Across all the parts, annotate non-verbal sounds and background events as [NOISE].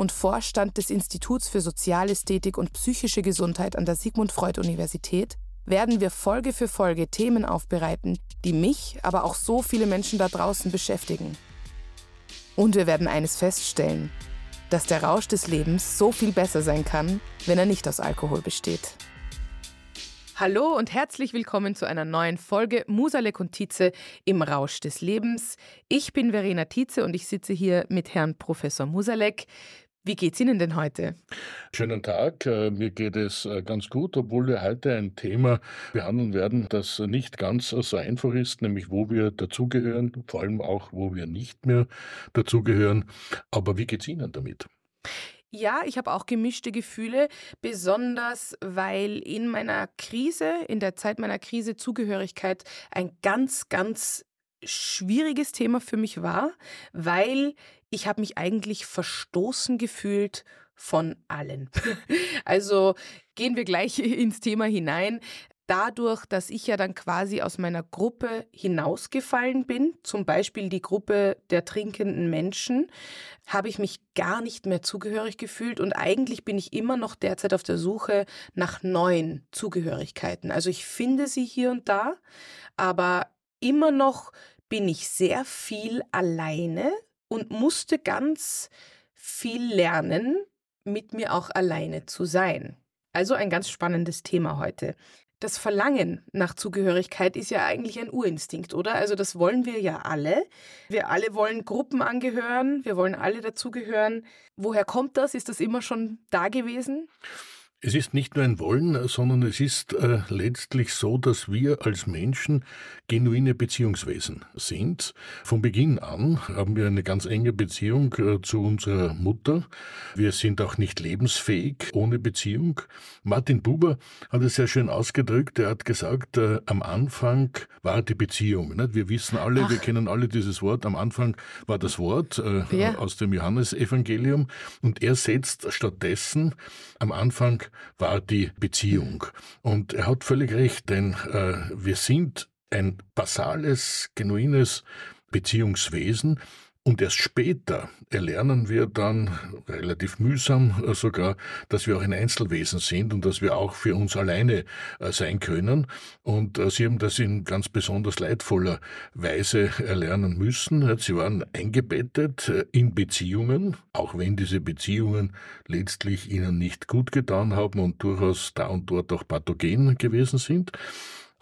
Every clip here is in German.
und Vorstand des Instituts für Sozialästhetik und psychische Gesundheit an der Sigmund Freud Universität, werden wir Folge für Folge Themen aufbereiten, die mich, aber auch so viele Menschen da draußen beschäftigen. Und wir werden eines feststellen, dass der Rausch des Lebens so viel besser sein kann, wenn er nicht aus Alkohol besteht. Hallo und herzlich willkommen zu einer neuen Folge Musalek und Tietze im Rausch des Lebens. Ich bin Verena Tietze und ich sitze hier mit Herrn Professor Musalek. Wie geht's Ihnen denn heute? Schönen Tag. Äh, mir geht es äh, ganz gut, obwohl wir heute ein Thema behandeln werden, das nicht ganz so einfach ist, nämlich wo wir dazugehören, vor allem auch wo wir nicht mehr dazugehören. Aber wie geht's Ihnen damit? Ja, ich habe auch gemischte Gefühle, besonders weil in meiner Krise, in der Zeit meiner Krise Zugehörigkeit ein ganz, ganz schwieriges Thema für mich war, weil ich habe mich eigentlich verstoßen gefühlt von allen. [LAUGHS] also gehen wir gleich [LAUGHS] ins Thema hinein dadurch, dass ich ja dann quasi aus meiner Gruppe hinausgefallen bin, zum Beispiel die Gruppe der trinkenden Menschen, habe ich mich gar nicht mehr zugehörig gefühlt und eigentlich bin ich immer noch derzeit auf der Suche nach neuen Zugehörigkeiten. Also ich finde sie hier und da, aber immer noch bin ich sehr viel alleine und musste ganz viel lernen, mit mir auch alleine zu sein. Also ein ganz spannendes Thema heute das Verlangen nach Zugehörigkeit ist ja eigentlich ein Urinstinkt, oder? Also das wollen wir ja alle. Wir alle wollen Gruppen angehören, wir wollen alle dazugehören. Woher kommt das? Ist das immer schon da gewesen? Es ist nicht nur ein Wollen, sondern es ist äh, letztlich so, dass wir als Menschen genuine Beziehungswesen sind. Von Beginn an haben wir eine ganz enge Beziehung äh, zu unserer Mutter. Wir sind auch nicht lebensfähig ohne Beziehung. Martin Buber hat es sehr schön ausgedrückt. Er hat gesagt, äh, am Anfang war die Beziehung. Nicht? Wir wissen alle, Ach. wir kennen alle dieses Wort. Am Anfang war das Wort äh, aus dem Johannesevangelium. Und er setzt stattdessen am Anfang war die Beziehung. Und er hat völlig recht, denn äh, wir sind ein basales, genuines Beziehungswesen, und erst später erlernen wir dann, relativ mühsam äh, sogar, dass wir auch ein Einzelwesen sind und dass wir auch für uns alleine äh, sein können. Und äh, sie haben das in ganz besonders leidvoller Weise erlernen müssen. Sie waren eingebettet in Beziehungen, auch wenn diese Beziehungen letztlich ihnen nicht gut getan haben und durchaus da und dort auch pathogen gewesen sind.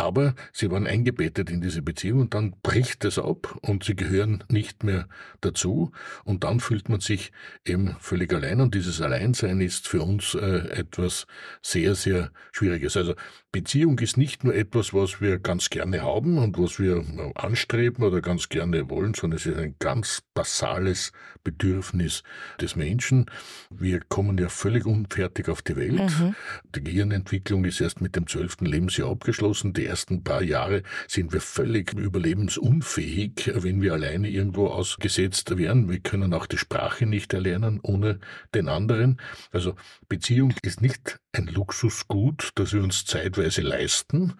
Aber sie waren eingebettet in diese Beziehung und dann bricht es ab und sie gehören nicht mehr dazu und dann fühlt man sich eben völlig allein und dieses Alleinsein ist für uns äh, etwas sehr, sehr Schwieriges. Also Beziehung ist nicht nur etwas, was wir ganz gerne haben und was wir äh, anstreben oder ganz gerne wollen, sondern es ist ein ganz basales Bedürfnis des Menschen. Wir kommen ja völlig unfertig auf die Welt. Mhm. Die Gehirnentwicklung ist erst mit dem zwölften Lebensjahr abgeschlossen. Die ersten paar Jahre sind wir völlig überlebensunfähig, wenn wir alleine irgendwo ausgesetzt wären. Wir können auch die Sprache nicht erlernen ohne den anderen. Also Beziehung ist nicht ein Luxusgut, das wir uns zeitweise leisten,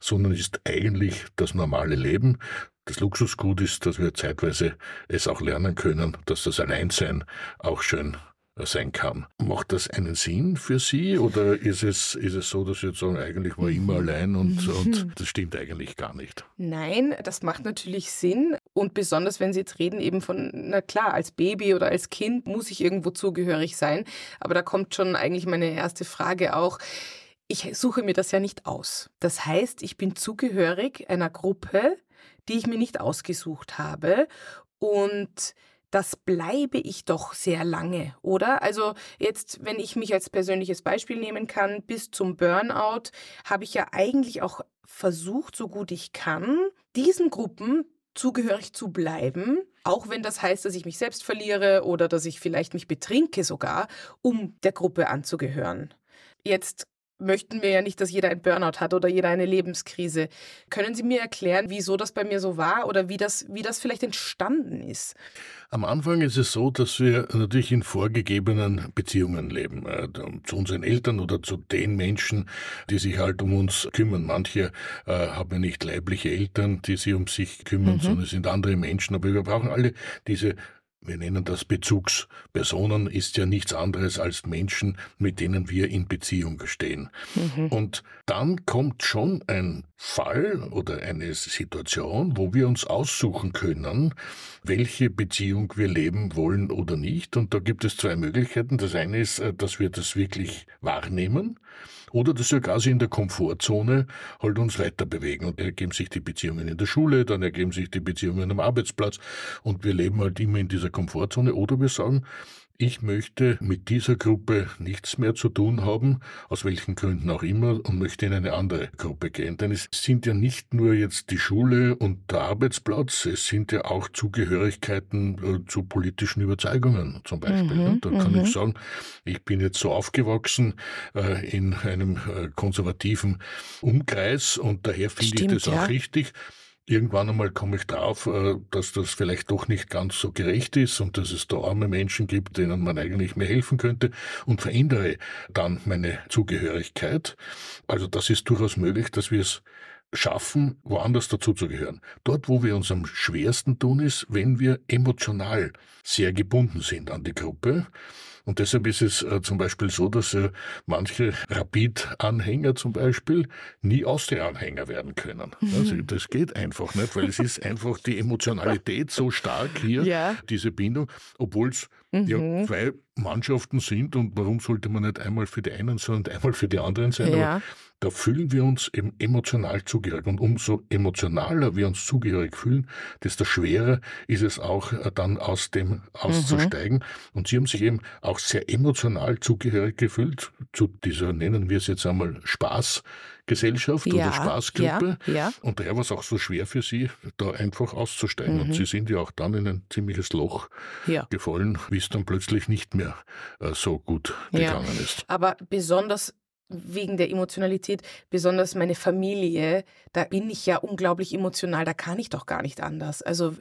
sondern ist eigentlich das normale Leben. Das Luxusgut ist, dass wir zeitweise es auch lernen können, dass das Alleinsein auch schön sein kann. Macht das einen Sinn für Sie oder ist es, ist es so, dass Sie jetzt sagen, eigentlich war ich immer allein und, [LAUGHS] und das stimmt eigentlich gar nicht? Nein, das macht natürlich Sinn und besonders wenn Sie jetzt reden eben von, na klar, als Baby oder als Kind muss ich irgendwo zugehörig sein, aber da kommt schon eigentlich meine erste Frage auch. Ich suche mir das ja nicht aus. Das heißt, ich bin zugehörig einer Gruppe, die ich mir nicht ausgesucht habe und das bleibe ich doch sehr lange, oder? Also jetzt, wenn ich mich als persönliches Beispiel nehmen kann, bis zum Burnout habe ich ja eigentlich auch versucht, so gut ich kann, diesen Gruppen zugehörig zu bleiben auch wenn das heißt, dass ich mich selbst verliere oder dass ich vielleicht mich betrinke sogar, um der Gruppe anzugehören. Jetzt möchten wir ja nicht, dass jeder ein Burnout hat oder jeder eine Lebenskrise. Können Sie mir erklären, wieso das bei mir so war oder wie das, wie das vielleicht entstanden ist? Am Anfang ist es so, dass wir natürlich in vorgegebenen Beziehungen leben, äh, zu unseren Eltern oder zu den Menschen, die sich halt um uns kümmern. Manche äh, haben ja nicht leibliche Eltern, die sich um sich kümmern, mhm. sondern es sind andere Menschen. Aber wir brauchen alle diese wir nennen das Bezugspersonen, ist ja nichts anderes als Menschen, mit denen wir in Beziehung stehen. Mhm. Und dann kommt schon ein Fall oder eine Situation, wo wir uns aussuchen können, welche Beziehung wir leben wollen oder nicht. Und da gibt es zwei Möglichkeiten. Das eine ist, äh, dass wir das wirklich wahrnehmen oder dass wir quasi in der Komfortzone halt uns weiter bewegen. Und ergeben sich die Beziehungen in der Schule, dann ergeben sich die Beziehungen am Arbeitsplatz und wir leben halt immer in dieser Komfortzone. Oder wir sagen, ich möchte mit dieser Gruppe nichts mehr zu tun haben, aus welchen Gründen auch immer, und möchte in eine andere Gruppe gehen. Denn es sind ja nicht nur jetzt die Schule und der Arbeitsplatz, es sind ja auch Zugehörigkeiten äh, zu politischen Überzeugungen zum Beispiel. Mhm, da kann ich mhm. sagen, ich bin jetzt so aufgewachsen äh, in einem äh, konservativen Umkreis und daher finde ich das auch ja. richtig Irgendwann einmal komme ich drauf, äh, dass das vielleicht doch nicht ganz so gerecht ist und dass es da arme Menschen gibt, denen man eigentlich mehr helfen könnte und verändere dann meine Zugehörigkeit. Also das ist durchaus möglich, dass wir es schaffen, woanders dazuzugehören. Dort, wo wir uns am schwersten tun, ist, wenn wir emotional sehr gebunden sind an die Gruppe und deshalb ist es äh, zum Beispiel so, dass äh, manche Rapid-Anhänger zum Beispiel nie Austria-Anhänger werden können. Mhm. Also das geht einfach nicht, weil es ist [LAUGHS] einfach die Emotionalität so stark hier, ja. diese Bindung, obwohl es mhm. ja zwei Mannschaften sind und warum sollte man nicht einmal für die einen, sondern einmal für die anderen sein? Ja. Aber da fühlen wir uns eben emotional zugehörig. Und umso emotionaler wir uns zugehörig fühlen, desto schwerer ist es auch äh, dann aus dem auszusteigen. Mhm. Und sie haben sich eben auch sehr emotional zugehörig gefühlt zu dieser, nennen wir es jetzt einmal, Spaßgesellschaft ja, oder Spaßgruppe. Ja, ja. Und daher war es auch so schwer für sie, da einfach auszusteigen. Mhm. Und sie sind ja auch dann in ein ziemliches Loch gefallen, wie es dann plötzlich nicht mehr äh, so gut gegangen ist. Aber besonders wegen der Emotionalität, besonders meine Familie, da bin ich ja unglaublich emotional, da kann ich doch gar nicht anders. Also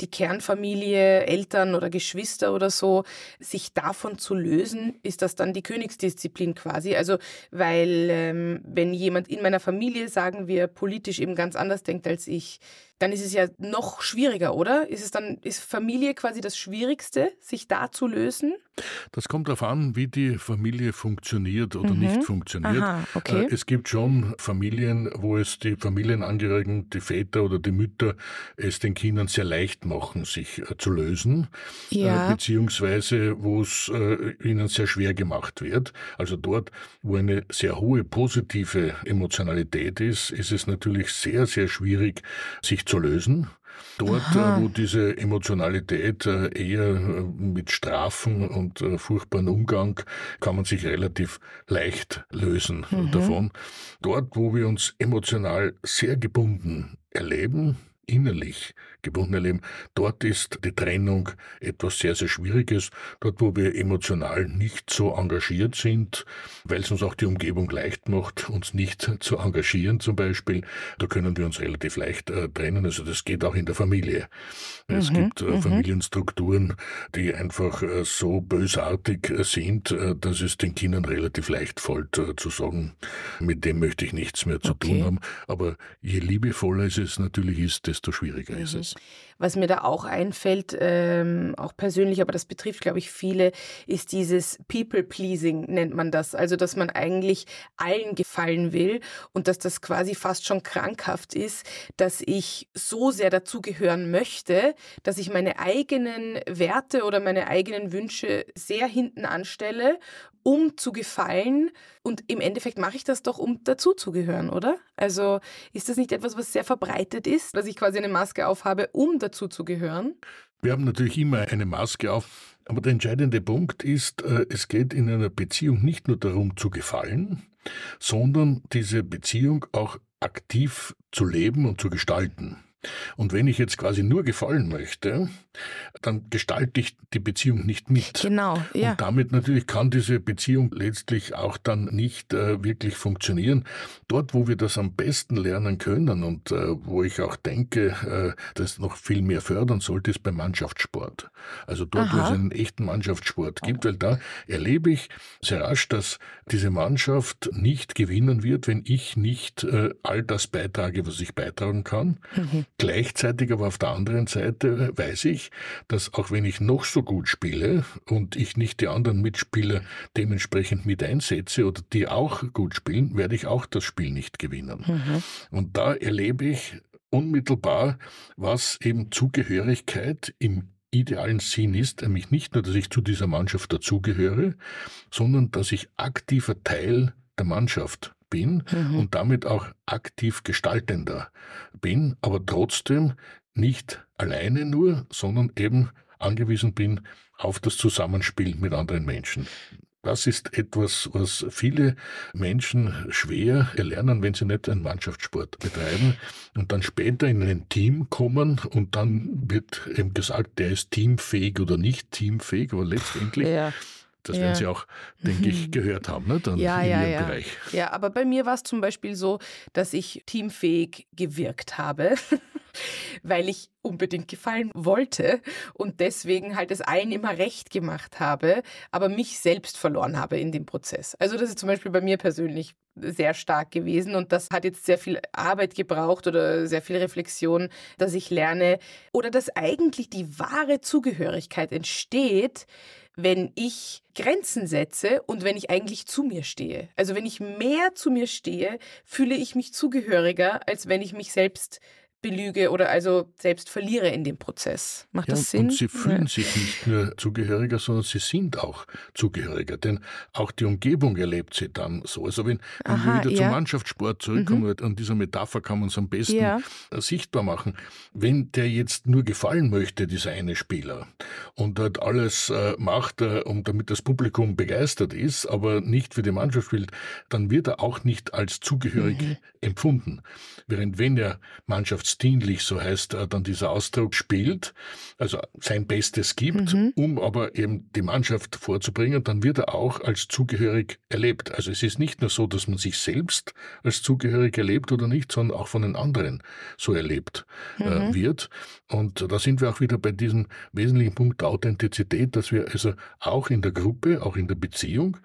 die Kernfamilie, Eltern oder Geschwister oder so, sich davon zu lösen, ist das dann die Königsdisziplin quasi. Also weil ähm, wenn jemand in meiner Familie, sagen wir, politisch eben ganz anders denkt als ich, dann ist es ja noch schwieriger, oder? Ist es dann, ist Familie quasi das Schwierigste, sich da zu lösen? Das kommt darauf an, wie die Familie funktioniert oder mhm. nicht funktioniert. Aha, okay. Äh, es gibt schon Familien, wo es die Familienangehörigen, die Väter oder die Mütter es den Kindern sehr leicht machen, sich äh, zu lösen, äh, ja. beziehungsweise wo es ihnen sehr schwer gemacht wird. Also dort, wo eine sehr hohe positive Emotionalität ist, ist es natürlich sehr, sehr schwierig, sich zu lösen. Dort, äh, Aha. wo diese Emotionalität äh, eher äh, mit Strafen und furchtbaren Umgang kann man sich relativ leicht lösen mhm. davon. Dort, wo wir uns emotional sehr gebunden erleben, innerlich gebunden erleben, dort ist die Trennung etwas sehr, sehr Schwieriges. Dort, wo wir emotional nicht so engagiert sind, weil es uns auch die Umgebung leicht macht, uns nicht zu engagieren zum Beispiel, da können wir uns relativ leicht äh, trennen. Also das geht auch in der Familie. Es mhm, gibt äh, mhm. Familienstrukturen, die einfach äh, so bösartig äh, sind, äh, dass es den Kindern relativ leicht fällt äh, zu sagen, mit dem möchte ich nichts mehr zu okay. tun haben. Aber je liebevoller es natürlich ist, desto schwieriger mhm. ist es. Was mir da auch einfällt, ähm, auch persönlich, aber das betrifft, glaube ich, viele, ist dieses People-Pleasing, nennt man das. Also, dass man eigentlich allen gefallen will und dass das quasi fast schon krankhaft ist, dass ich so sehr dazugehören möchte, dass ich meine eigenen Werte oder meine eigenen Wünsche sehr hinten anstelle um zu gefallen. Und im Endeffekt mache ich das doch, um dazuzugehören, oder? Also ist das nicht etwas, was sehr verbreitet ist, dass ich quasi eine Maske aufhabe, um dazuzugehören? Wir haben natürlich immer eine Maske auf, aber der entscheidende Punkt ist, äh, es geht in einer Beziehung nicht nur darum zu gefallen, sondern diese Beziehung auch aktiv zu leben und zu gestalten. Und wenn ich jetzt quasi nur gefallen möchte, dann gestalte ich die Beziehung nicht mit. Genau, ja. Und damit natürlich kann diese Beziehung letztlich auch dann nicht äh, wirklich funktionieren. Dort, wo wir das am besten lernen können und äh, wo ich auch denke, äh, das noch viel mehr fördern sollte, ist beim Mannschaftssport. Also dort, Aha. wo es einen echten Mannschaftssport gibt, weil da erlebe ich sehr rasch, dass diese Mannschaft nicht gewinnen wird, wenn ich nicht äh, all das beitrage, was ich beitragen kann. Mhm. Gleichzeitig aber auf der anderen Seite weiß ich, dass auch wenn ich noch so gut spiele und ich nicht die anderen Mitspieler dementsprechend mit einsetze oder die auch gut spielen, werde ich auch das Spiel nicht gewinnen. Mhm. Und da erlebe ich unmittelbar, was eben Zugehörigkeit im idealen Sinn ist, nämlich nicht nur, dass ich zu dieser Mannschaft dazugehöre, sondern dass ich aktiver Teil der Mannschaft bin mhm. und damit auch aktiv gestaltender bin, aber trotzdem nicht alleine nur, sondern eben angewiesen bin auf das Zusammenspiel mit anderen Menschen. Das ist etwas, was viele Menschen schwer erlernen, wenn sie nicht einen Mannschaftssport betreiben und dann später in ein Team kommen und dann wird eben gesagt, der ist teamfähig oder nicht teamfähig, aber letztendlich ja. Das ja. werden Sie auch, denke ich, gehört haben, ne? Dann ja, in ja, Ihrem ja. Bereich. Ja, aber bei mir war es zum Beispiel so, dass ich teamfähig gewirkt habe. [LAUGHS] weil ich unbedingt gefallen wollte und deswegen halt es allen immer recht gemacht habe, aber mich selbst verloren habe in dem Prozess. Also das ist zum Beispiel bei mir persönlich sehr stark gewesen und das hat jetzt sehr viel Arbeit gebraucht oder sehr viel Reflexion, dass ich lerne oder dass eigentlich die wahre Zugehörigkeit entsteht, wenn ich Grenzen setze und wenn ich eigentlich zu mir stehe. Also wenn ich mehr zu mir stehe, fühle ich mich zugehöriger, als wenn ich mich selbst belüge oder also selbst verliere in dem Prozess. Macht ja, das Sinn? Und sie fühlen ja. sich nicht nur zugehöriger, sondern sie sind auch zugehöriger. Denn auch die Umgebung erlebt sie dann so. Also wenn, wenn Aha, wir wieder ja. zum Mannschaftssport zurückkommen, mhm. an dieser Metapher kann man es am besten sichtbar machen. Wenn der jetzt nur gefallen möchte, dieser eine Spieler, und dort alles äh, macht, äh, um, damit das Publikum begeistert ist, aber nicht für die Mannschaft spielt, dann wird er auch nicht als zugehörig mhm. empfunden. Während wenn er Mannschafts dienlich, so heißt äh, dann dieser Ausdruck, spielt, also sein Bestes gibt, mhm. um aber eben die Mannschaft vorzubringen, dann wird er auch als zugehörig erlebt. Also es ist nicht nur so, dass man sich selbst als zugehörig erlebt oder nicht, sondern auch von den anderen so erlebt äh, mhm. wird. Und da sind wir auch wieder bei diesem wesentlichen Punkt der Authentizität, dass wir also auch in der Gruppe, auch in der Beziehung,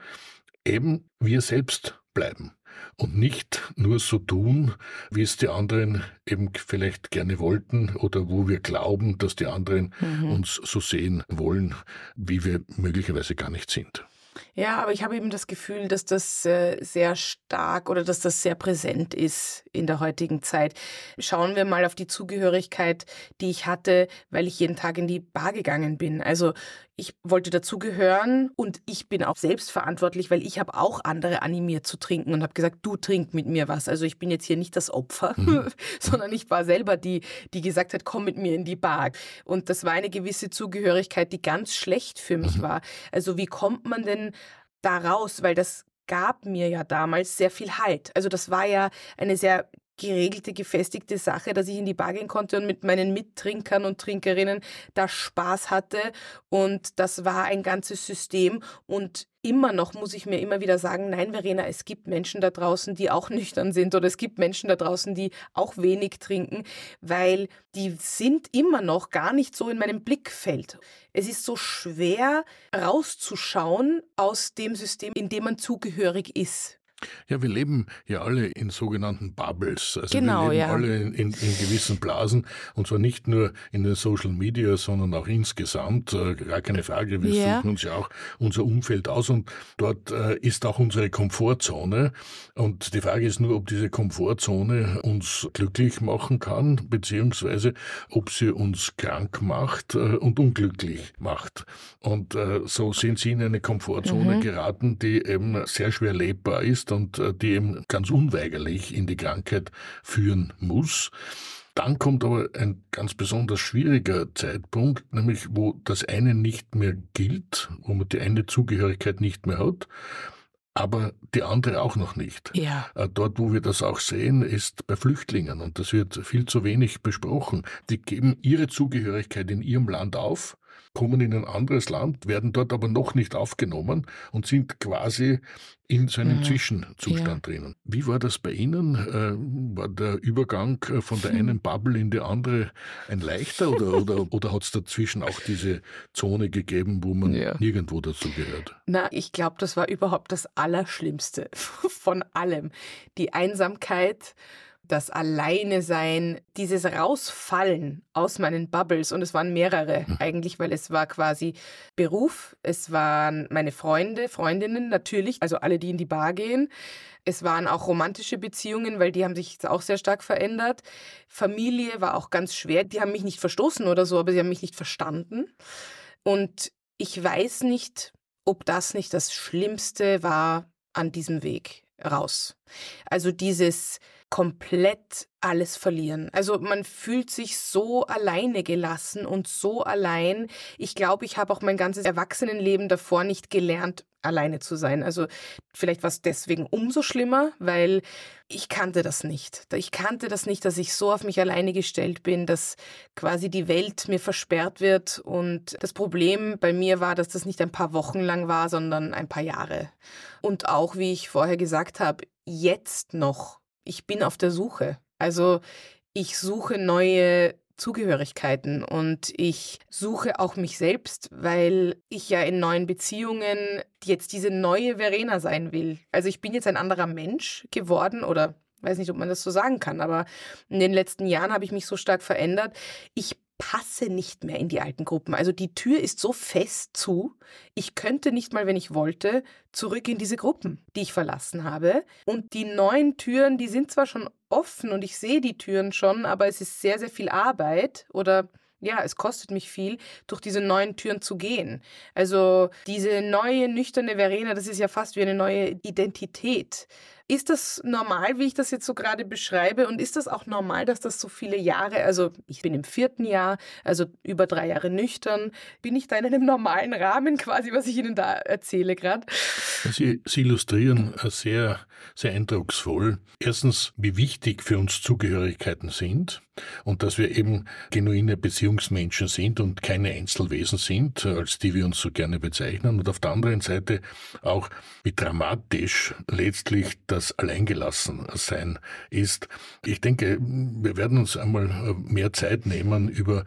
eben wir selbst bleiben und nicht nur so tun, wie es die anderen eben vielleicht gerne wollten oder wo wir glauben, dass die anderen mhm. uns so sehen wollen, wie wir möglicherweise gar nicht sind. Ja, aber ich habe eben das Gefühl, dass das äh, sehr stark oder dass das sehr präsent ist in der heutigen Zeit. Schauen wir mal auf die Zugehörigkeit, die ich hatte, weil ich jeden Tag in die Bar gegangen bin. Also ich wollte dazugehören und ich bin auch selbst verantwortlich, weil ich habe auch andere animiert zu trinken und habe gesagt, du trink mit mir was. Also ich bin jetzt hier nicht das Opfer, mhm. [LAUGHS] sondern ich war selber die, die gesagt hat, komm mit mir in die Bar. Und das war eine gewisse Zugehörigkeit, die ganz schlecht für mich mhm. war. Also wie kommt man denn da raus? Weil das gab mir ja damals sehr viel Halt. Also das war ja eine sehr geregelte, gefestigte Sache, dass ich in die Bar gehen konnte und mit meinen Mittrinkern und Trinkerinnen da Spaß hatte. Und das war ein ganzes System. Und immer noch muss ich mir immer wieder sagen, nein, Verena, es gibt Menschen da draußen, die auch [LAUGHS] nüchtern sind oder es gibt Menschen da draußen, die auch wenig trinken, weil die sind immer noch gar nicht so in meinem Blickfeld. Es ist so schwer rauszuschauen aus dem System, in dem man zugehörig ist. Ja, wir leben ja alle in sogenannten Bubbles. Also genau, wir leben ja. alle in, in, in, gewissen Blasen und zwar nicht nur in den Social Media, sondern auch insgesamt. Äh, gar keine Frage. Wir ja. suchen uns ja auch unser Umfeld aus und dort äh, ist auch unsere Komfortzone. Und die Frage ist nur, ob diese Komfortzone uns glücklich machen kann, beziehungsweise ob sie uns krank macht äh, und unglücklich macht. Und äh, so sind sie in eine Komfortzone mhm. geraten, die eben sehr schwer lebbar ist und äh, die eben ganz unweigerlich in die Krankheit führen muss. Dann kommt aber ein ganz besonders schwieriger Zeitpunkt, nämlich wo das eine nicht mehr gilt, wo man die eine Zugehörigkeit nicht mehr hat aber die andere auch noch nicht. Ja. Äh, dort, wo wir das auch sehen, ist bei Flüchtlingen und das wird viel zu wenig besprochen. Die geben ihre Zugehörigkeit in ihrem Land auf kommen in ein anderes Land, werden dort aber noch nicht aufgenommen und sind quasi in so einem mhm. Zwischenzustand ja. drinnen. Wie war das bei Ihnen? Äh, war der Übergang äh, von der einen Bubble in die andere ein leichter oder, [LAUGHS] oder, oder hat es dazwischen auch diese Zone gegeben, wo man ja. nirgendwo dazugehört? Na, ich glaube, das war überhaupt das Allerschlimmste [LAUGHS] von allem. Die Einsamkeit das Alleine sein, dieses Rausfallen aus meinen Bubbles. Und es waren mehrere hm. eigentlich, weil es war quasi Beruf, es waren meine Freunde, Freundinnen natürlich, also alle, die in die Bar gehen. Es waren auch romantische Beziehungen, weil die haben sich auch sehr stark verändert. Familie war auch ganz schwer. Die haben mich nicht verstoßen oder so, aber sie haben mich nicht verstanden. Und ich weiß nicht, ob das nicht das Schlimmste war an diesem Weg raus. Also dieses komplett alles verlieren. Also man fühlt sich so alleine gelassen und so allein. Ich glaube, ich habe auch mein ganzes Erwachsenenleben davor nicht gelernt, alleine zu sein. Also vielleicht war es deswegen umso schlimmer, weil ich kannte das nicht. Ich kannte das nicht, dass ich so auf mich alleine gestellt bin, dass quasi die Welt mir versperrt wird. Und das Problem bei mir war, dass das nicht ein paar Wochen lang war, sondern ein paar Jahre. Und auch, wie ich vorher gesagt habe, jetzt noch ich bin auf der Suche. Also ich suche neue Zugehörigkeiten und ich suche auch mich selbst, weil ich ja in neuen Beziehungen jetzt diese neue Verena sein will. Also ich bin jetzt ein anderer Mensch geworden oder weiß nicht, ob man das so sagen kann, aber in den letzten Jahren habe ich mich so stark verändert. Ich passe nicht mehr in die alten Gruppen. Also die Tür ist so fest zu, ich könnte nicht mal, wenn ich wollte, zurück in diese Gruppen, die ich verlassen habe. Und die neuen Türen, die sind zwar schon offen und ich sehe die Türen schon, aber es ist sehr, sehr viel Arbeit oder ja, es kostet mich viel, durch diese neuen Türen zu gehen. Also diese neue, nüchterne Verena, das ist ja fast wie eine neue Identität. Ist das normal, wie ich das jetzt so gerade beschreibe? Und ist das auch normal, dass das so viele Jahre, also ich bin im vierten Jahr, also über drei Jahre nüchtern, bin ich da in einem normalen Rahmen quasi, was ich Ihnen da erzähle gerade? Sie, Sie illustrieren sehr, sehr eindrucksvoll. Erstens, wie wichtig für uns Zugehörigkeiten sind und dass wir eben genuine Beziehungsmenschen sind und keine Einzelwesen sind, als die wir uns so gerne bezeichnen. Und auf der anderen Seite auch, wie dramatisch letztlich das Alleingelassensein ist. Ich denke, wir werden uns einmal äh, mehr Zeit nehmen über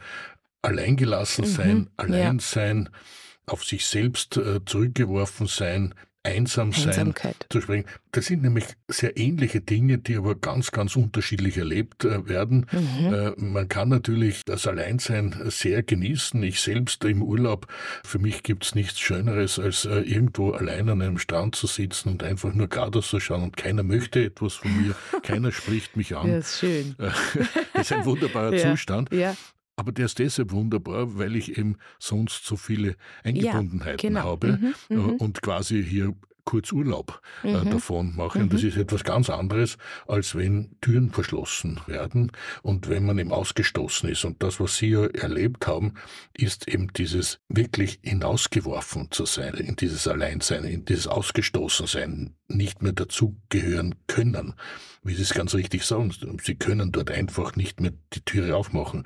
Alleingelassensein, mhm, Alleinsein, ja. auf sich selbst äh, zurückgeworfen sein, einsam sein Einsamkeit. zu sprechen. Das sind nämlich sehr ähnliche Dinge, die aber ganz, ganz unterschiedlich erlebt äh, werden. Mhm. Äh, man kann natürlich das Alleinsein sehr genießen. Ich selbst im Urlaub, für mich gibt's nichts Schöneres, als äh, irgendwo allein an einem Strand zu sitzen und einfach nur geradeaus zu schauen und keiner möchte etwas von mir, [LAUGHS] keiner spricht mich an. Das ist schön. [LAUGHS] das ist ein wunderbarer [LAUGHS] ja. Zustand. Ja. Aber der ist deshalb wunderbar, weil ich eben sonst so viele Eingebundenheiten ja, genau. habe mhm, äh, mhm. und quasi hier kurz Urlaub äh, mhm. davon mache. Und das mhm. ist etwas ganz anderes, als wenn Türen verschlossen werden und wenn man eben ausgestoßen ist. Und das, was Sie ja erlebt haben, ist eben dieses wirklich hinausgeworfen zu sein, in dieses Alleinsein, in dieses Ausgestoßensein, nicht mehr dazugehören können. Wie Sie es ganz richtig sagen, Sie können dort einfach nicht mehr die Türe aufmachen.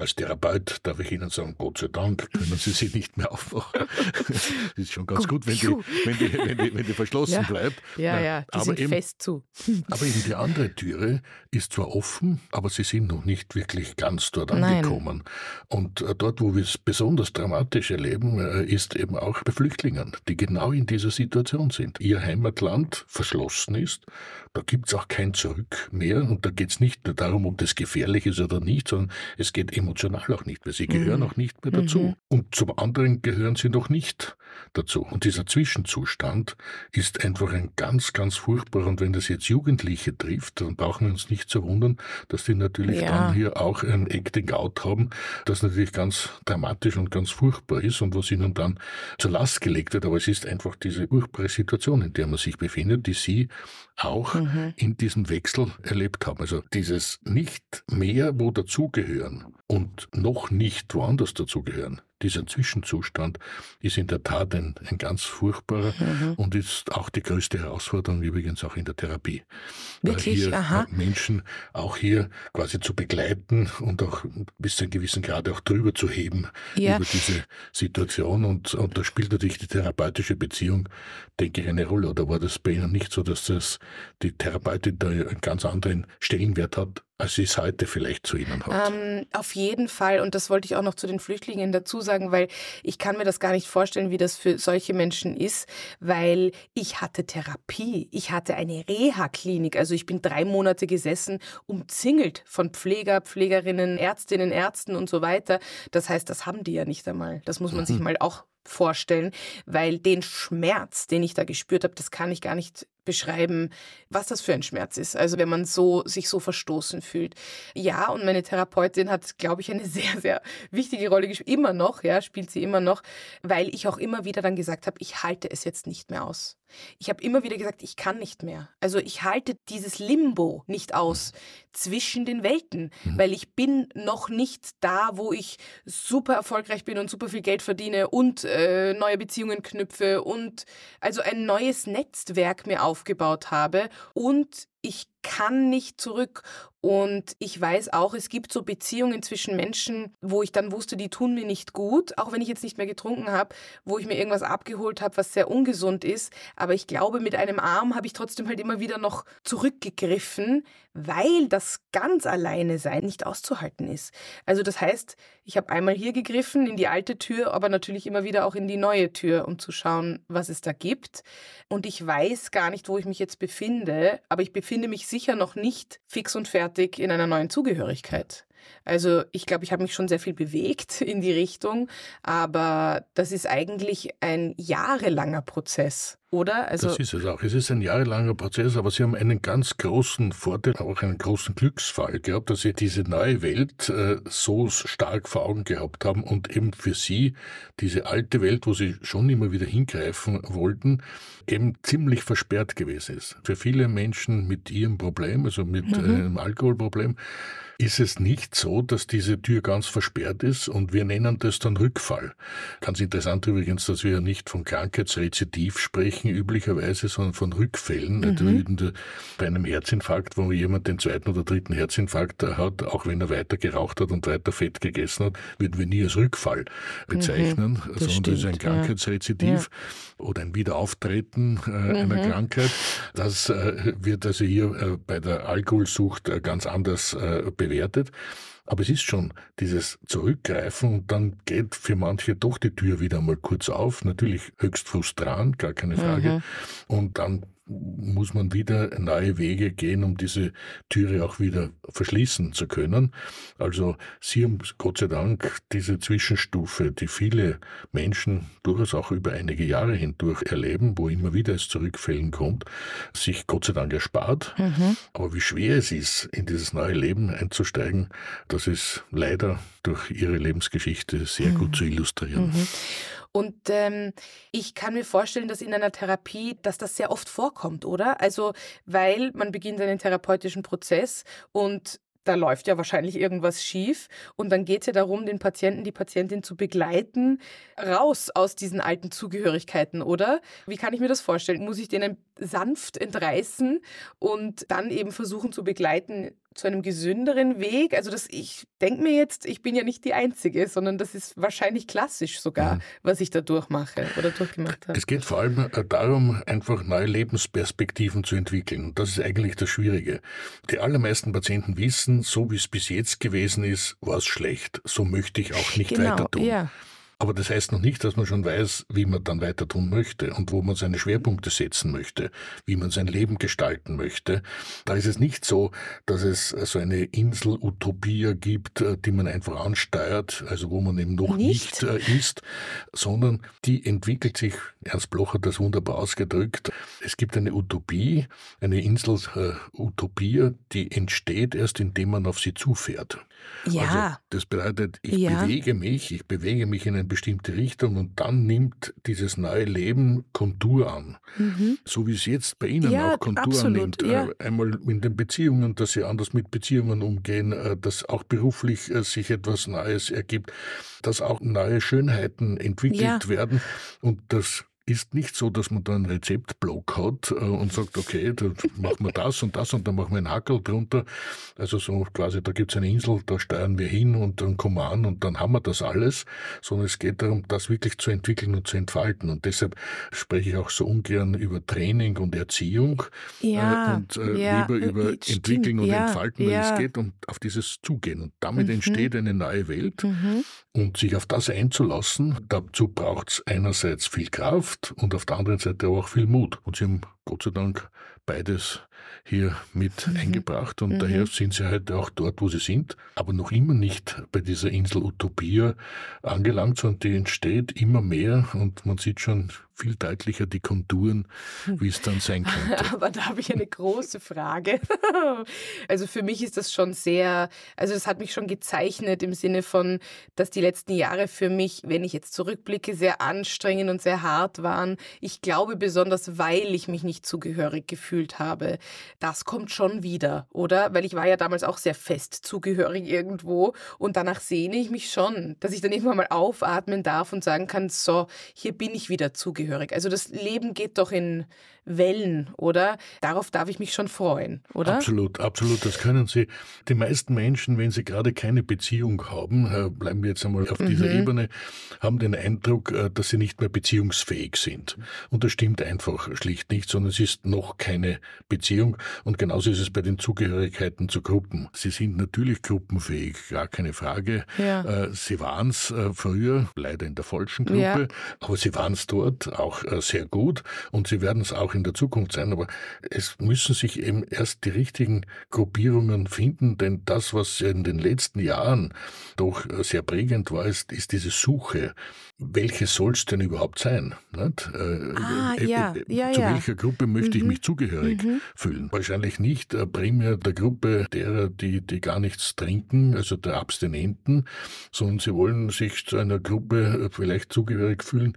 Als Therapeut darf ich Ihnen sagen, Gott sei Dank können Sie sie nicht mehr aufmachen. [LAUGHS] das ist schon ganz gut, wenn die, wenn die, wenn die, wenn die verschlossen ja. bleibt. Ja, ja, die aber sind eben, fest zu. [LAUGHS] aber eben die andere Türe ist zwar offen, aber Sie sind noch nicht wirklich ganz dort angekommen. Nein. Und äh, dort, wo wir es besonders dramatisch erleben, äh, ist eben auch bei Flüchtlingen, die genau in dieser Situation sind. Ihr Heimatland verschlossen ist, da gibt es auch kein Zurück mehr und da geht es nicht nur darum, ob das gefährlich ist oder nicht, sondern es geht emotional auch nicht mehr. Sie gehören mhm. auch nicht mehr dazu. Mhm. Und zum anderen gehören sie noch nicht dazu. Und dieser Zwischenzustand ist einfach ein ganz, ganz furchtbarer. Und wenn das jetzt Jugendliche trifft, dann brauchen wir uns nicht zu wundern, dass die natürlich ja. dann hier auch ein Acting Out haben, das natürlich ganz dramatisch und ganz furchtbar ist und was ihnen dann zur Last gelegt wird. Aber es ist einfach diese furchtbare Situation, in der man sich befindet, die sie auch mhm. in diesem Wechsel erlebt haben. Also dieses nicht mehr wo dazugehören und noch nicht woanders dazugehören, dieser Zwischenzustand ist in der Tat ein, ein ganz furchtbarer mhm. und ist auch die größte Herausforderung übrigens auch in der Therapie. Wirklich? Hier Aha. Menschen auch hier quasi zu begleiten und auch bis zu einem gewissen Grad auch drüber zu heben ja. über diese Situation. Und, und da spielt natürlich die therapeutische Beziehung, denke ich, eine Rolle. Oder war das bei Ihnen nicht so, dass das die Therapeutin da einen ganz anderen Stellenwert hat als sie es heute vielleicht zu Ihnen hat. Ähm, auf jeden Fall. Und das wollte ich auch noch zu den Flüchtlingen dazu sagen, weil ich kann mir das gar nicht vorstellen, wie das für solche Menschen ist, weil ich hatte Therapie. Ich hatte eine Reha-Klinik. Also ich bin drei Monate gesessen, umzingelt von Pfleger, Pflegerinnen, Ärztinnen, Ärzten und so weiter. Das heißt, das haben die ja nicht einmal. Das muss man mhm. sich mal auch vorstellen, weil den Schmerz, den ich da gespürt habe, das kann ich gar nicht beschreiben, was das für ein Schmerz ist. Also wenn man so sich so verstoßen fühlt. Ja, und meine Therapeutin hat, glaube ich, eine [LAUGHS] sehr sehr wichtige Rolle gespielt. Immer noch, ja, spielt sie immer noch, weil ich auch immer wieder dann gesagt habe, ich halte es jetzt nicht mehr aus. Ich habe immer wieder gesagt, ich kann nicht mehr. Also ich halte dieses Limbo nicht aus zwischen den Welten, mhm. weil ich bin noch nicht da, wo ich super erfolgreich bin und super viel Geld verdiene und äh, neue Beziehungen knüpfe und also ein neues Netzwerk mir aufgebaut habe und ich kann nicht zurück. Und ich weiß auch, es gibt so Beziehungen zwischen Menschen, wo ich dann wusste, die tun mir nicht gut, auch wenn ich jetzt nicht mehr getrunken habe, wo ich mir irgendwas abgeholt habe, was sehr ungesund ist. Aber ich glaube, mit einem Arm habe ich trotzdem halt immer wieder noch zurückgegriffen, weil das ganz alleine sein nicht auszuhalten ist. Also das heißt, ich habe einmal hier gegriffen in die alte Tür, aber natürlich immer wieder auch in die neue Tür, um zu schauen, was es da gibt. Und ich weiß gar nicht, wo ich mich jetzt befinde, aber ich befinde mich sicher noch nicht fix und fertig in einer neuen Zugehörigkeit. Also ich glaube, ich habe mich schon sehr viel bewegt [LAUGHS] in die Richtung, aber das ist eigentlich ein jahrelanger Prozess. Oder? Also das ist es auch. Es ist ein jahrelanger Prozess, aber Sie haben einen ganz großen Vorteil, auch einen großen Glücksfall gehabt, dass Sie diese neue Welt äh, so stark vor Augen gehabt haben und eben für Sie diese alte Welt, wo Sie schon immer wieder hingreifen wollten, eben ziemlich versperrt gewesen ist. Für viele Menschen mit ihrem Problem, also mit mhm. einem Alkoholproblem, ist es nicht so, dass diese Tür ganz versperrt ist und wir nennen das dann Rückfall. Ganz interessant übrigens, dass wir nicht von Krankheitsrezidiv sprechen üblicherweise, sondern von Rückfällen. Mhm. Bei einem Herzinfarkt, wo jemand den zweiten oder dritten Herzinfarkt hat, auch wenn er weiter geraucht hat und weiter Fett gegessen hat, würden wir nie als Rückfall bezeichnen, mhm, das sondern das ist ein Krankheitsrezidiv ja. oder ein Wiederauftreten äh, mhm. einer Krankheit. Das äh, wird also hier äh, bei der Alkoholsucht äh, ganz anders äh, bewertet bewertet. Aber es ist schon dieses Zurückgreifen und dann geht für manche doch die Tür wieder mal kurz auf. Natürlich höchst frustrant, gar keine Frage. Mhm. Und dann muss man wieder neue Wege gehen, um diese Türe auch wieder verschließen zu können. Also Sie haben Gott sei Dank diese Zwischenstufe, die viele Menschen durchaus auch über einige Jahre hindurch erleben, wo immer wieder es zu Rückfällen kommt, sich Gott sei Dank erspart. Mhm. Aber wie schwer es ist, in dieses neue Leben einzusteigen, das ist leider durch Ihre Lebensgeschichte sehr mhm. gut zu illustrieren. Mhm. Und ähm, ich kann mir vorstellen, dass in einer Therapie, dass das sehr oft vorkommt, oder? Also, weil man beginnt einen therapeutischen Prozess und da läuft ja wahrscheinlich irgendwas schief. Und dann geht es ja darum, den Patienten, die Patientin zu begleiten, raus aus diesen alten Zugehörigkeiten, oder? Wie kann ich mir das vorstellen? Muss ich denen sanft entreißen und dann eben versuchen zu begleiten zu einem gesünderen Weg? Also das, ich denke mir jetzt, ich bin ja nicht die Einzige, sondern das ist wahrscheinlich klassisch sogar, mhm. was ich da durchmache oder durchgemacht habe. Es geht vor allem äh, darum, einfach neue Lebensperspektiven zu entwickeln. Und das ist eigentlich das Schwierige. Die allermeisten Patienten wissen, so wie es bis jetzt gewesen ist, war es schlecht. So möchte ich auch nicht genau, weiter tun. Ja. Aber das heißt noch nicht, dass man schon weiß, wie man dann weiter tun möchte und wo man seine Schwerpunkte setzen möchte, wie man sein Leben gestalten möchte. Da ist es nicht so, dass es so eine Insel-Utopia gibt, äh, die man einfach ansteuert, also wo man eben noch nicht, nicht äh, ist, sondern die entwickelt sich, Ernst Bloch hat das wunderbar ausgedrückt, es gibt eine Utopie, eine Insel-Utopia, die entsteht erst, indem man auf sie zufährt. Ja. Also das bedeutet, ich ja. bewege mich, ich bewege mich in ein bestimmte Richtung und dann nimmt dieses neue Leben Kontur an. Mhm. So wie es jetzt bei Ihnen ja, auch Kontur absolut, annimmt. Ja. Äh, einmal in den Beziehungen, dass Sie anders mit Beziehungen umgehen, äh, dass auch beruflich äh, sich etwas Neues ergibt, dass auch neue Schönheiten entwickelt ja. werden und das ist nicht so, dass man da einen Rezeptblock hat äh, und sagt, okay, da machen wir das und das und dann machen wir einen Hackel drunter. Also so quasi, da gibt es eine Insel, da steuern wir hin und dann kommen wir an und dann haben wir das alles, sondern es geht darum, das wirklich zu entwickeln und zu entfalten. Und deshalb spreche ich auch so ungern über Training und Erziehung ja, äh, und äh, ja, lieber über stimmt, Entwickeln und ja, Entfalten, weil es geht um auf dieses Zugehen. Und damit mhm. entsteht eine neue Welt. Mhm. Und sich auf das einzulassen, dazu braucht es einerseits viel Kraft und auf der anderen Seite auch viel Mut. Und sie haben Gott sei Dank beides hier mit mhm. eingebracht und mhm. daher sind sie heute auch dort, wo sie sind, aber noch immer nicht bei dieser Insel Utopia angelangt, sondern die entsteht immer mehr und man sieht schon viel deutlicher die Konturen, wie es dann sein könnte. [LAUGHS] Aber da habe ich eine große Frage. [LAUGHS] Also für mich ist das schon sehr, also es hat mich schon gezeichnet im Sinne von, dass die letzten Jahre für mich, wenn ich jetzt zurückblicke, sehr anstrengend und sehr hart waren. Ich glaube besonders, weil ich mich nicht zugehörig gefühlt habe. Das kommt schon wieder, oder? Weil ich war ja damals auch sehr fest zugehörig irgendwo und danach sehne ich mich schon, dass ich dann irgendwann mal aufatmen darf und sagen kann, so, hier bin ich wieder zugehörig. Also das Leben geht doch in Wellen, oder? Darauf darf ich mich schon freuen, oder? Absolut, absolut. Das können Sie. Die meisten Menschen, wenn sie gerade keine Beziehung haben, äh, bleiben wir jetzt einmal auf dieser mhm. Ebene, haben den Eindruck, äh, dass sie nicht mehr beziehungsfähig sind. Und das stimmt einfach schlicht nicht, sondern es ist noch keine Beziehung. Und genauso ist es bei den Zugehörigkeiten zu Gruppen. Sie sind natürlich gruppenfähig, gar keine Frage. Ja. Äh, sie waren es früher, leider in der falschen Gruppe, ja. aber sie waren es dort auch sehr gut und sie werden es auch in der Zukunft sein, aber es müssen sich eben erst die richtigen Gruppierungen finden, denn das, was in den letzten Jahren doch sehr prägend war, ist, ist diese Suche. Welche soll es denn überhaupt sein? Nicht? Äh, ah, äh, ja. Äh, ja, zu ja. welcher Gruppe möchte mhm. ich mich zugehörig mhm. fühlen? Wahrscheinlich nicht äh, primär der Gruppe derer, die, die gar nichts trinken, also der Abstinenten, sondern sie wollen sich zu einer Gruppe äh, vielleicht zugehörig fühlen,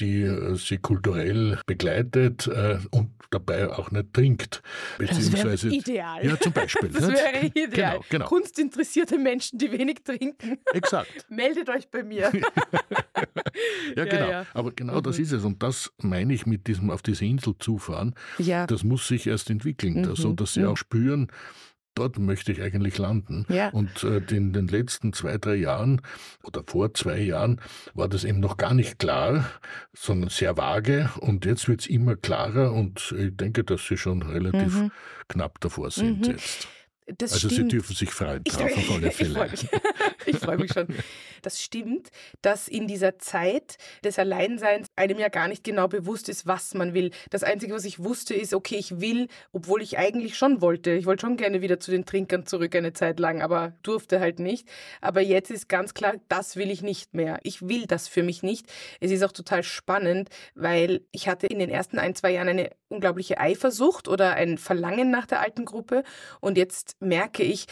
die äh, sie kulturell begleitet, äh, und dabei auch nicht trinkt. Beziehungsweise, das wäre ideal. Ja, zum Beispiel. [LAUGHS] Das wäre ideal. Genau, genau. Kunstinteressierte Menschen, die wenig trinken. Exakt. [LAUGHS] Meldet euch bei mir. [LAUGHS] ja, genau. Ja. Aber genau mhm. das ist es. Und das meine ich mit diesem auf diese Insel zufahren. Ja. Das muss sich erst entwickeln, mhm. so dass sie mhm. auch spüren, dort möchte ich eigentlich landen. Ja. Und äh, in den letzten zwei, drei Jahren oder vor zwei Jahren war das eben noch gar nicht klar, sondern sehr vage. Und jetzt wird es immer klarer und ich denke, dass Sie schon relativ mhm. knapp davor sind mhm. jetzt. Das also stimmt. Sie dürfen sich freuen drauf [LAUGHS] auf alle Fälle. Ich freue mich. [LAUGHS] ich freue mich schon. Das stimmt, dass in dieser Zeit des Alleinseins einem ja gar nicht genau bewusst ist, was man will. Das Einzige, was ich wusste, ist, okay, ich will, obwohl ich eigentlich schon wollte. Ich wollte schon gerne wieder zu den Trinkern zurück eine Zeit lang, aber durfte halt nicht. Aber jetzt ist ganz klar, das will ich nicht mehr. Ich will das für mich nicht. Es ist auch total spannend, weil ich hatte in den ersten ein, zwei Jahren eine unglaubliche Eifersucht oder ein Verlangen nach der alten Gruppe und jetzt merke ich,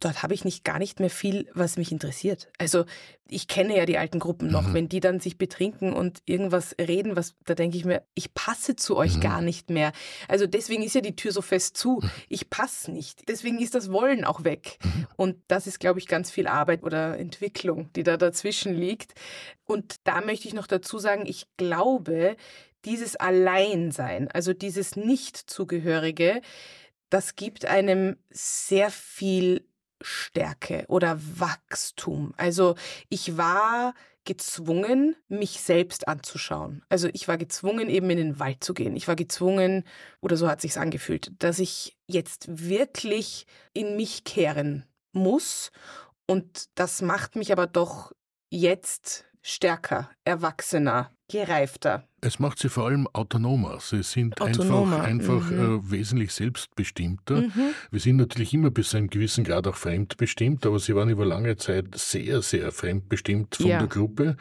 dort habe ich nicht gar nicht mehr viel, was mich interessiert. Also ich kenne ja die alten Gruppen noch, mhm. wenn die dann sich betrinken und irgendwas reden, was da denke ich mir, ich passe zu euch mhm. gar nicht mehr. Also deswegen ist ja die Tür so fest zu. Mhm. Ich passe nicht. Deswegen ist das Wollen auch weg. Mhm. Und das ist, glaube ich, ganz viel Arbeit oder Entwicklung, die da dazwischen liegt. Und da möchte ich noch dazu sagen, ich glaube, dieses Alleinsein, also dieses Nicht-Zugehörige, das gibt einem sehr viel Stärke oder Wachstum. Also ich war gezwungen, mich selbst anzuschauen. Also ich war gezwungen, eben in den Wald zu gehen. Ich war gezwungen, oder so hat sich's angefühlt, dass ich jetzt wirklich in mich kehren muss. Und das macht mich aber doch jetzt stärker, erwachsener, gereifter. Es macht sie vor allem autonomer. Sie sind autonomer. einfach, einfach mhm. äh, wesentlich selbstbestimmter. Mhm. Wir sind natürlich immer bis zu einem gewissen Grad auch fremdbestimmt, aber sie waren über lange Zeit sehr, sehr fremdbestimmt von ja. der Gruppe.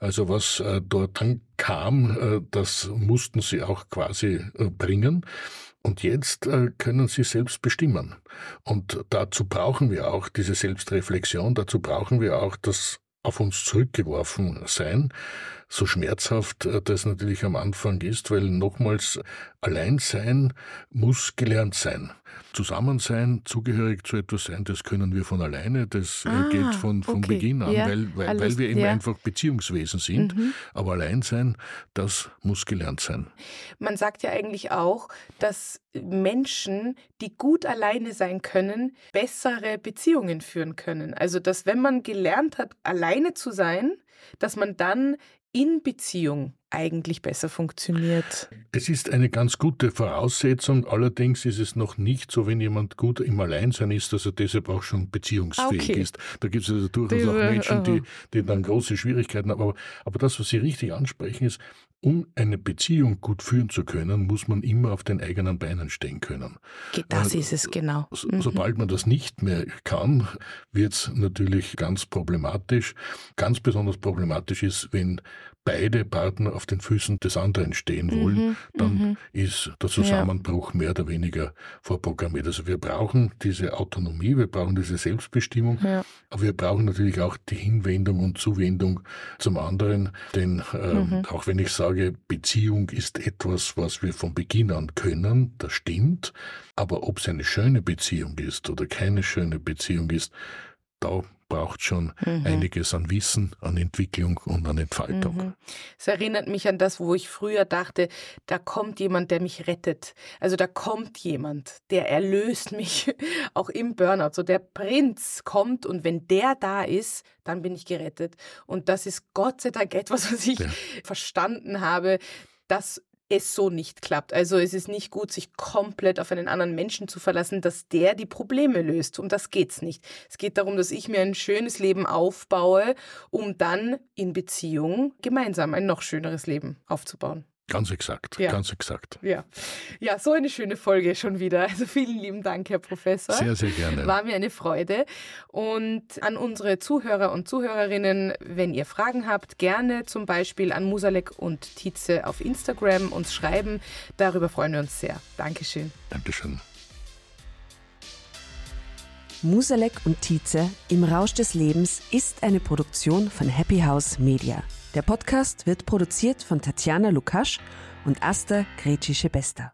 Also was äh, dort ankam, äh, das mussten sie auch quasi äh, bringen. Und jetzt äh, können sie selbst bestimmen. Und dazu brauchen wir auch diese Selbstreflexion, dazu brauchen wir auch das auf uns zurückgeworfen sein, so schmerzhaft äh, das natürlich am Anfang ist, weil nochmals allein sein muss gelernt sein. Zusammen sein, zugehörig zu etwas sein, das können wir von alleine, das äh, ah, geht von, von okay. Beginn an, ja, weil, weil, weil, wir eben ja. einfach Beziehungswesen sind. Mhm. Aber allein sein, das muss gelernt sein. Man sagt ja eigentlich auch, dass Menschen, die gut alleine sein können, bessere Beziehungen führen können. Also, dass wenn man gelernt hat, alleine zu sein, dass man dann in Beziehung eigentlich besser funktioniert? Es ist eine ganz gute Voraussetzung, allerdings ist es noch nicht so, wenn jemand gut im Alleinsein ist, dass er deshalb auch schon beziehungsfähig okay. ist. Da gibt es also durchaus auch Menschen, die, die dann große Schwierigkeiten haben. Aber, aber das, was Sie richtig ansprechen, ist, um eine Beziehung gut führen zu können, muss man immer auf den eigenen Beinen stehen können. Das ist es genau. Mhm. Sobald man das nicht mehr kann, wird es natürlich ganz problematisch. Ganz besonders problematisch ist, wenn beide Partner auf den Füßen des anderen stehen wollen, mhm, dann mhm. ist der Zusammenbruch ja. mehr oder weniger vorprogrammiert. Also wir brauchen diese Autonomie, wir brauchen diese Selbstbestimmung, ja. aber wir brauchen natürlich auch die Hinwendung und Zuwendung zum anderen, denn äh, mhm. auch wenn ich sage, Beziehung ist etwas, was wir von Beginn an können, das stimmt, aber ob es eine schöne Beziehung ist oder keine schöne Beziehung ist, da braucht schon mhm. einiges an Wissen, an Entwicklung und an Entfaltung. Mhm. Es erinnert mich an das, wo ich früher dachte, da kommt jemand, der mich rettet. Also da kommt jemand, der erlöst mich, [LAUGHS] auch im Burnout. So der Prinz kommt und wenn der da ist, dann bin ich gerettet. Und das ist Gott sei Dank etwas, was ich ja. verstanden habe, dass es so nicht klappt. Also es ist nicht gut, sich komplett auf einen anderen Menschen zu verlassen, dass der die Probleme löst. Um das geht's nicht. Es geht darum, dass ich mir ein schönes Leben aufbaue, um dann in Beziehung gemeinsam ein noch schöneres Leben aufzubauen. Ganz exakt, ja. ganz exakt. Ja. ja, so eine schöne Folge schon wieder. Also vielen lieben Dank, Herr Professor. Sehr, sehr gerne. War mir eine Freude. Und an unsere Zuhörer und Zuhörerinnen, wenn ihr Fragen habt, gerne zum Beispiel an Musalek und Tietze auf Instagram uns schreiben. Darüber freuen wir uns sehr. Dankeschön. Dankeschön. Musalek und Tietze im Rausch des Lebens ist eine Produktion von Happy House Media. Der Podcast wird produziert von Tatjana Lukasch und Asta Gretschi-Bester.